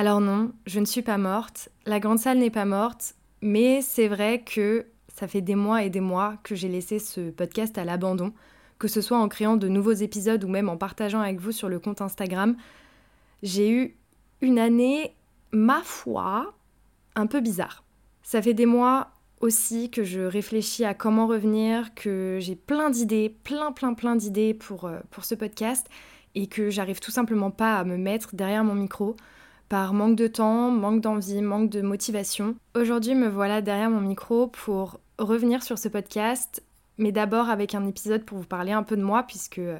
Alors non, je ne suis pas morte, la Grande Salle n'est pas morte, mais c'est vrai que ça fait des mois et des mois que j'ai laissé ce podcast à l'abandon, que ce soit en créant de nouveaux épisodes ou même en partageant avec vous sur le compte Instagram. J'ai eu une année, ma foi, un peu bizarre. Ça fait des mois aussi que je réfléchis à comment revenir, que j'ai plein d'idées, plein plein plein d'idées pour, euh, pour ce podcast et que j'arrive tout simplement pas à me mettre derrière mon micro par manque de temps, manque d'envie, manque de motivation. Aujourd'hui me voilà derrière mon micro pour revenir sur ce podcast, mais d'abord avec un épisode pour vous parler un peu de moi puisque euh,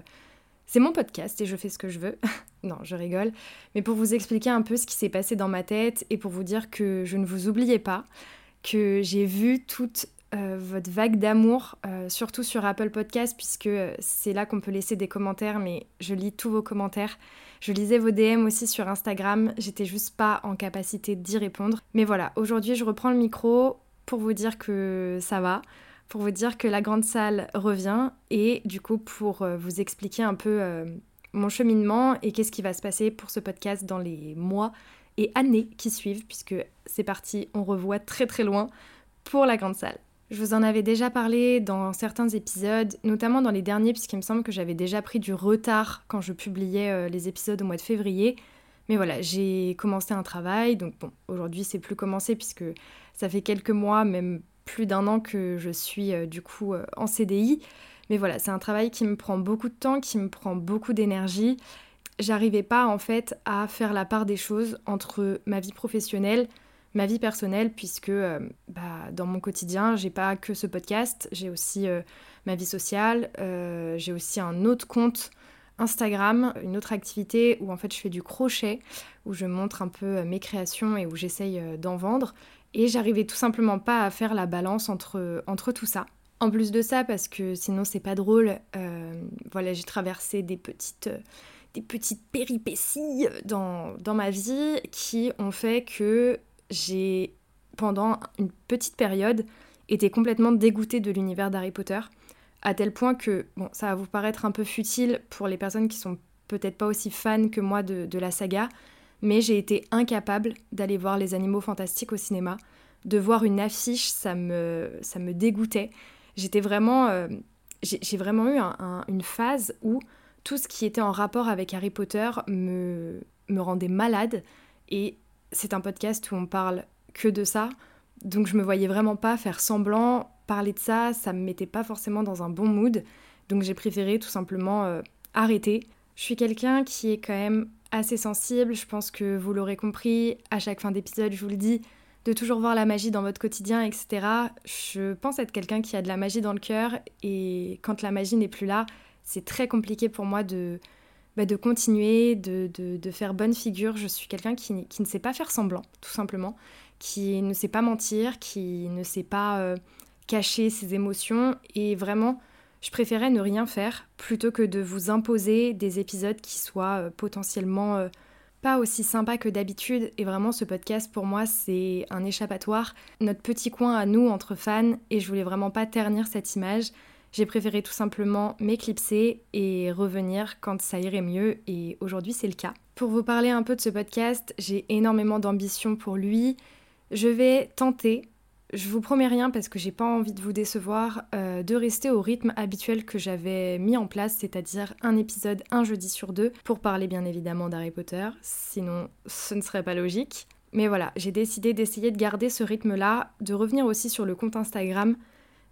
c'est mon podcast et je fais ce que je veux. non, je rigole, mais pour vous expliquer un peu ce qui s'est passé dans ma tête et pour vous dire que je ne vous oubliais pas que j'ai vu toute euh, votre vague d'amour, euh, surtout sur Apple Podcast, puisque c'est là qu'on peut laisser des commentaires, mais je lis tous vos commentaires. Je lisais vos DM aussi sur Instagram, j'étais juste pas en capacité d'y répondre. Mais voilà, aujourd'hui je reprends le micro pour vous dire que ça va, pour vous dire que la grande salle revient et du coup pour vous expliquer un peu mon cheminement et qu'est-ce qui va se passer pour ce podcast dans les mois et années qui suivent, puisque c'est parti, on revoit très très loin pour la grande salle. Je vous en avais déjà parlé dans certains épisodes, notamment dans les derniers, puisqu'il me semble que j'avais déjà pris du retard quand je publiais euh, les épisodes au mois de février. Mais voilà, j'ai commencé un travail, donc bon, aujourd'hui c'est plus commencé puisque ça fait quelques mois, même plus d'un an que je suis euh, du coup euh, en CDI. Mais voilà, c'est un travail qui me prend beaucoup de temps, qui me prend beaucoup d'énergie j'arrivais pas en fait à faire la part des choses entre ma vie professionnelle, ma vie personnelle, puisque euh, bah, dans mon quotidien, j'ai pas que ce podcast, j'ai aussi euh, ma vie sociale, euh, j'ai aussi un autre compte Instagram, une autre activité où en fait je fais du crochet, où je montre un peu mes créations et où j'essaye d'en vendre. Et j'arrivais tout simplement pas à faire la balance entre, tout ça. En plus de ça, parce que sinon c'est pas drôle, voilà, j'ai traversé des petites des petites péripéties dans, dans ma vie qui ont fait que j'ai, pendant une petite période, été complètement dégoûtée de l'univers d'Harry Potter, à tel point que, bon, ça va vous paraître un peu futile pour les personnes qui sont peut-être pas aussi fans que moi de, la saga, mais j'ai été incapable d'aller voir les animaux fantastiques au cinéma. De voir une affiche, ça me, ça me dégoûtait. J'étais vraiment... Euh, j'ai vraiment eu une phase où tout ce qui était en rapport avec Harry Potter me, me rendait malade. Et c'est un podcast où on parle que de ça. Donc je me voyais vraiment pas faire semblant, parler de ça, ça me mettait pas forcément dans un bon mood. Donc j'ai préféré tout simplement euh, arrêter. Je suis quelqu'un qui est quand même assez sensible, je pense que vous l'aurez compris, à chaque fin d'épisode je vous le dis, de toujours voir la magie dans votre quotidien, etc. Je pense être quelqu'un qui a de la magie dans le cœur et quand la magie n'est plus là, c'est très compliqué pour moi de, bah, de continuer, de, de, faire bonne figure. Je suis quelqu'un qui, qui, ne sait pas faire semblant, tout simplement, qui ne sait pas mentir, qui ne sait pas euh, cacher ses émotions. Et vraiment, je préférais ne rien faire plutôt que de vous imposer des épisodes qui soient euh, potentiellement euh, pas aussi sympas que d'habitude. Et vraiment, ce podcast, pour moi, c'est un échappatoire, notre petit coin à nous entre fans. Et je voulais vraiment pas ternir cette image. J'ai préféré tout simplement m'éclipser et revenir quand ça irait mieux et aujourd'hui c'est le cas. Pour vous parler un peu de ce podcast, j'ai énormément d'ambition pour lui. Je vais tenter, je vous promets rien parce que j'ai pas envie de vous décevoir, euh, de rester au rythme habituel que j'avais mis en place, c'est-à-dire un épisode un jeudi sur deux, pour parler bien évidemment d'Harry Potter, sinon ce ne serait pas logique. Mais voilà, j'ai décidé d'essayer de garder ce rythme-là, de revenir aussi sur le compte Instagram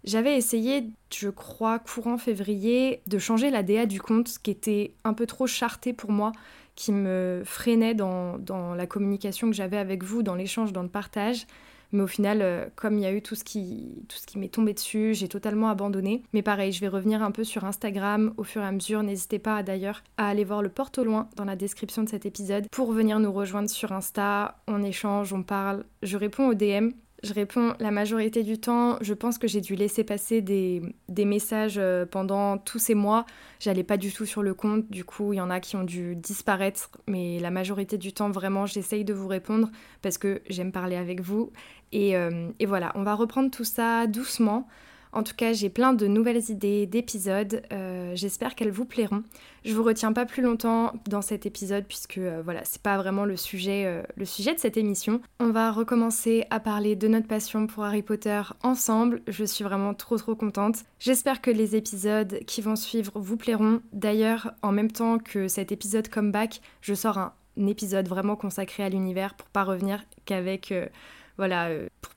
j'avais essayé, je crois, courant février, de changer la DA du compte, qui était un peu trop charté pour moi, qui me freinait dans, la communication que j'avais avec vous, dans l'échange, dans le partage. Mais au final, euh, comme il y a eu tout ce qui, tout ce qui m'est tombé dessus, j'ai totalement abandonné. Mais pareil, je vais revenir un peu sur Instagram au fur et à mesure. N'hésitez pas d'ailleurs à aller voir le porte au loin dans la description de cet épisode pour venir nous rejoindre sur Insta. On échange, on parle. Je réponds aux DM. Je réponds la majorité du temps. Je pense que j'ai dû laisser passer des, messages euh, pendant tous ces mois. J'allais pas du tout sur le compte. Du coup, il y en a qui ont dû disparaître. Mais la majorité du temps, vraiment, j'essaye de vous répondre parce que j'aime parler avec vous. et euh, voilà, on va reprendre tout ça doucement. En tout cas, j'ai plein de nouvelles idées d'épisodes. Euh, j'espère qu'elles vous plairont. Je vous retiens pas plus longtemps dans cet épisode puisque euh, voilà, c'est pas vraiment le sujet, euh, le sujet de cette émission. On va recommencer à parler de notre passion pour Harry Potter ensemble. Je suis vraiment trop trop contente. J'espère que les épisodes qui vont suivre vous plairont. D'ailleurs, en même temps que cet épisode comeback, je sors un épisode vraiment consacré à l'univers pour pas revenir qu'avec voilà,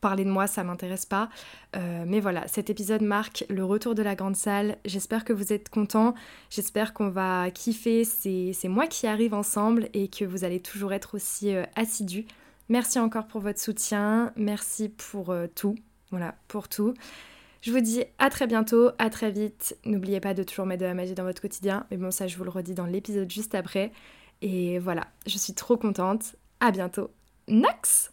parler de moi, ça m'intéresse pas. Euh, mais voilà, cet épisode marque le retour de la grande salle. J'espère que vous êtes contents. J'espère qu'on va kiffer ces, mois qui arrivent ensemble et que vous allez toujours être aussi euh, assidus. Merci encore pour votre soutien. Merci pour tout. Voilà, pour tout. Je vous dis à très bientôt, à très vite. N'oubliez pas de toujours mettre de la magie dans votre quotidien. Mais bon, ça, je vous le redis dans l'épisode juste après. Et voilà, je suis trop contente. À bientôt. Nax